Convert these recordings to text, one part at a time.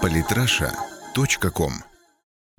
Политраша.ком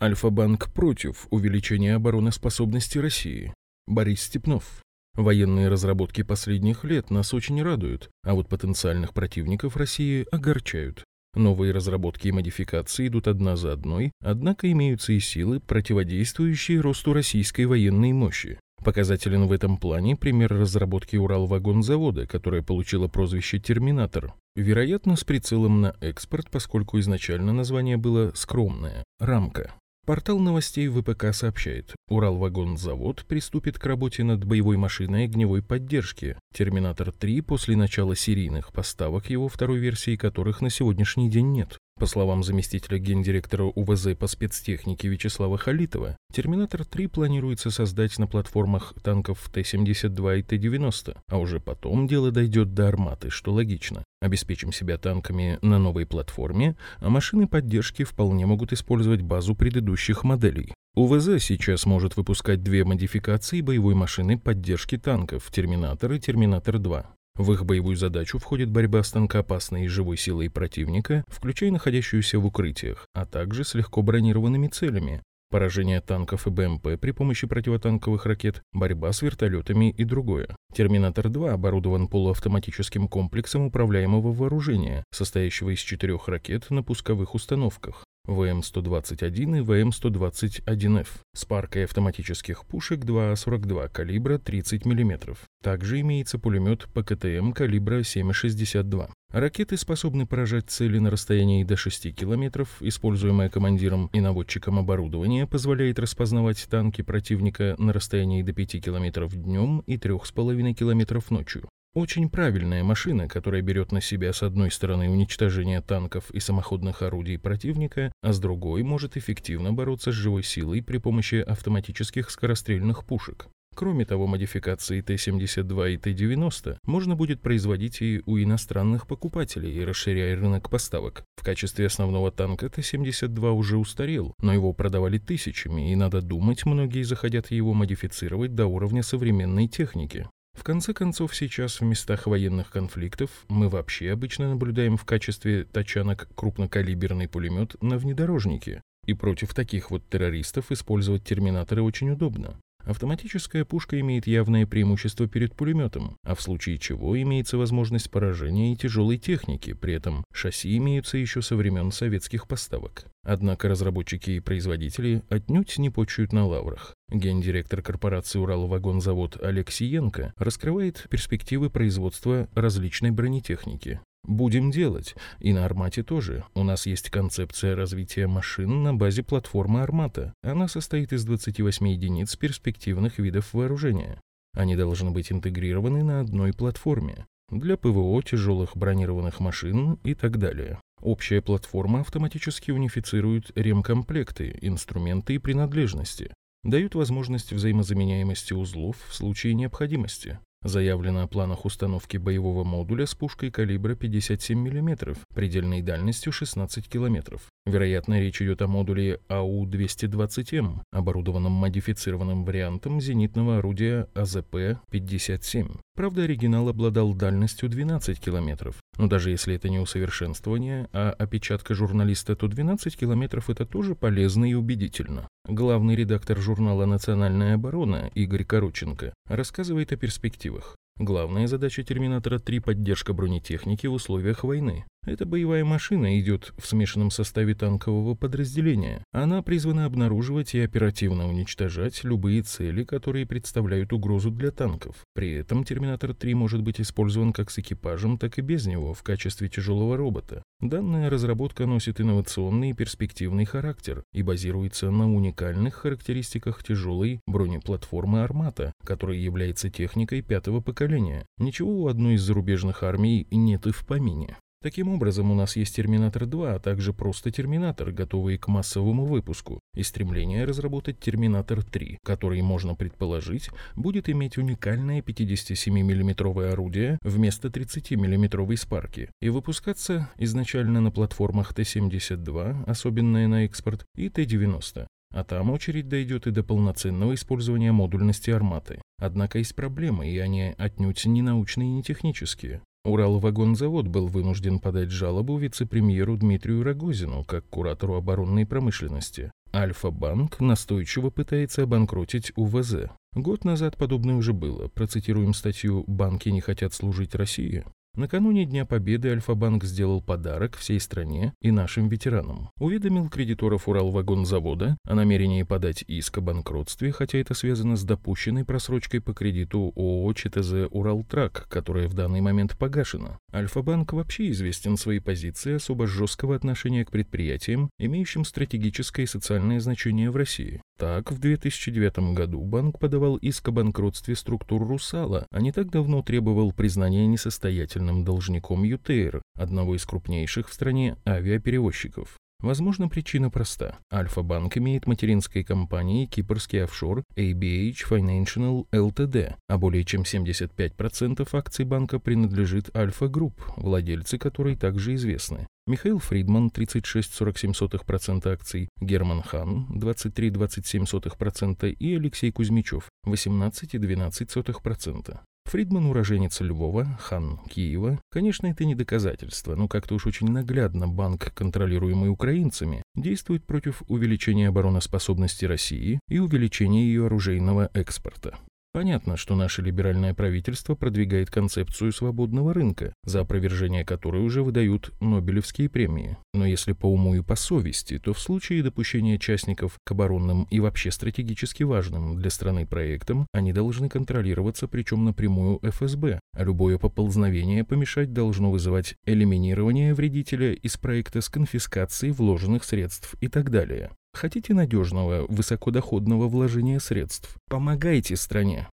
Альфа-банк против увеличения обороноспособности России. Борис Степнов. Военные разработки последних лет нас очень радуют, а вот потенциальных противников России огорчают. Новые разработки и модификации идут одна за одной, однако имеются и силы, противодействующие росту российской военной мощи. Показателен в этом плане пример разработки Уралвагонзавода, которая получила прозвище «Терминатор». Вероятно, с прицелом на экспорт, поскольку изначально название было скромное – «Рамка». Портал новостей ВПК сообщает, Уралвагонзавод приступит к работе над боевой машиной огневой поддержки «Терминатор-3» после начала серийных поставок его второй версии, которых на сегодняшний день нет. По словам заместителя гендиректора УВЗ по спецтехнике Вячеслава Халитова, «Терминатор-3» планируется создать на платформах танков Т-72 и Т-90, а уже потом дело дойдет до «Арматы», что логично. Обеспечим себя танками на новой платформе, а машины поддержки вполне могут использовать базу предыдущих моделей. УВЗ сейчас может выпускать две модификации боевой машины поддержки танков «Терминатор» и «Терминатор-2». В их боевую задачу входит борьба с танкоопасной и живой силой противника, включая находящуюся в укрытиях, а также с легко бронированными целями, поражение танков и БМП при помощи противотанковых ракет, борьба с вертолетами и другое. «Терминатор-2» оборудован полуавтоматическим комплексом управляемого вооружения, состоящего из четырех ракет на пусковых установках. ВМ-121 и ВМ-121Ф с паркой автоматических пушек 2,42 калибра 30 мм. Также имеется пулемет ПКТМ калибра 7,62. Ракеты способны поражать цели на расстоянии до 6 км. Используемое командиром и наводчиком оборудование позволяет распознавать танки противника на расстоянии до 5 км днем и 3,5 км ночью. Очень правильная машина, которая берет на себя с одной стороны уничтожение танков и самоходных орудий противника, а с другой может эффективно бороться с живой силой при помощи автоматических скорострельных пушек. Кроме того, модификации Т-72 и Т-90 можно будет производить и у иностранных покупателей, расширяя рынок поставок. В качестве основного танка Т-72 уже устарел, но его продавали тысячами, и надо думать, многие захотят его модифицировать до уровня современной техники. В конце концов, сейчас в местах военных конфликтов мы вообще обычно наблюдаем в качестве тачанок крупнокалиберный пулемет на внедорожнике. И против таких вот террористов использовать терминаторы очень удобно. Автоматическая пушка имеет явное преимущество перед пулеметом, а в случае чего имеется возможность поражения и тяжелой техники, при этом шасси имеются еще со времен советских поставок. Однако разработчики и производители отнюдь не почуют на лаврах. Гендиректор корпорации «Уралвагонзавод» Алексиенко раскрывает перспективы производства различной бронетехники. Будем делать. И на «Армате» тоже. У нас есть концепция развития машин на базе платформы «Армата». Она состоит из 28 единиц перспективных видов вооружения. Они должны быть интегрированы на одной платформе для ПВО, тяжелых бронированных машин и так далее. Общая платформа автоматически унифицирует ремкомплекты, инструменты и принадлежности, дают возможность взаимозаменяемости узлов в случае необходимости. Заявлено о планах установки боевого модуля с пушкой калибра 57 мм, предельной дальностью 16 км. Вероятно, речь идет о модуле АУ-220М, оборудованном модифицированным вариантом зенитного орудия АЗП-57. Правда, оригинал обладал дальностью 12 км. Но даже если это не усовершенствование, а опечатка журналиста, то 12 км это тоже полезно и убедительно. Главный редактор журнала «Национальная оборона» Игорь Короченко рассказывает о перспективах. Главная задача «Терминатора-3» — поддержка бронетехники в условиях войны. Эта боевая машина идет в смешанном составе танкового подразделения. Она призвана обнаруживать и оперативно уничтожать любые цели, которые представляют угрозу для танков. При этом Терминатор-3 может быть использован как с экипажем, так и без него в качестве тяжелого робота. Данная разработка носит инновационный и перспективный характер и базируется на уникальных характеристиках тяжелой бронеплатформы «Армата», которая является техникой пятого поколения. Ничего у одной из зарубежных армий нет и в помине. Таким образом, у нас есть Терминатор 2, а также просто Терминатор, готовый к массовому выпуску, и стремление разработать Терминатор 3, который, можно предположить, будет иметь уникальное 57 миллиметровое орудие вместо 30 миллиметровой спарки и выпускаться изначально на платформах Т-72, особенная на экспорт, и Т-90. А там очередь дойдет и до полноценного использования модульности арматы. Однако есть проблемы, и они отнюдь не научные и не технические. Уралвагонзавод был вынужден подать жалобу вице-премьеру Дмитрию Рогозину как куратору оборонной промышленности. Альфа-банк настойчиво пытается обанкротить УВЗ. Год назад подобное уже было. Процитируем статью «Банки не хотят служить России». Накануне Дня Победы Альфа-банк сделал подарок всей стране и нашим ветеранам. Уведомил кредиторов Уралвагонзавода о намерении подать иск о банкротстве, хотя это связано с допущенной просрочкой по кредиту ООО ЧТЗ «Уралтрак», которая в данный момент погашена. Альфа-банк вообще известен своей позицией особо жесткого отношения к предприятиям, имеющим стратегическое и социальное значение в России. Так, в 2009 году банк подавал иск о банкротстве структур «Русала», а не так давно требовал признания несостоятельным должником «Ютейр», одного из крупнейших в стране авиаперевозчиков. Возможно, причина проста. Альфа-банк имеет материнской компании кипрский офшор ABH Financial Ltd, а более чем 75% акций банка принадлежит Альфа Групп, владельцы которой также известны. Михаил Фридман 36,47% акций, Герман Хан 23,27% и Алексей Кузьмичев 18,12%. Фридман уроженец Львова, хан Киева. Конечно, это не доказательство, но как-то уж очень наглядно банк, контролируемый украинцами, действует против увеличения обороноспособности России и увеличения ее оружейного экспорта. Понятно, что наше либеральное правительство продвигает концепцию свободного рынка, за опровержение которой уже выдают Нобелевские премии. Но если по уму и по совести, то в случае допущения частников к оборонным и вообще стратегически важным для страны проектам, они должны контролироваться, причем напрямую ФСБ, а любое поползновение помешать должно вызывать элиминирование вредителя из проекта с конфискацией вложенных средств и так далее. Хотите надежного, высокодоходного вложения средств? Помогайте стране.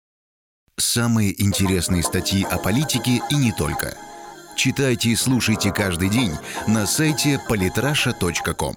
Самые интересные статьи о политике и не только. Читайте и слушайте каждый день на сайте polytrasha.com.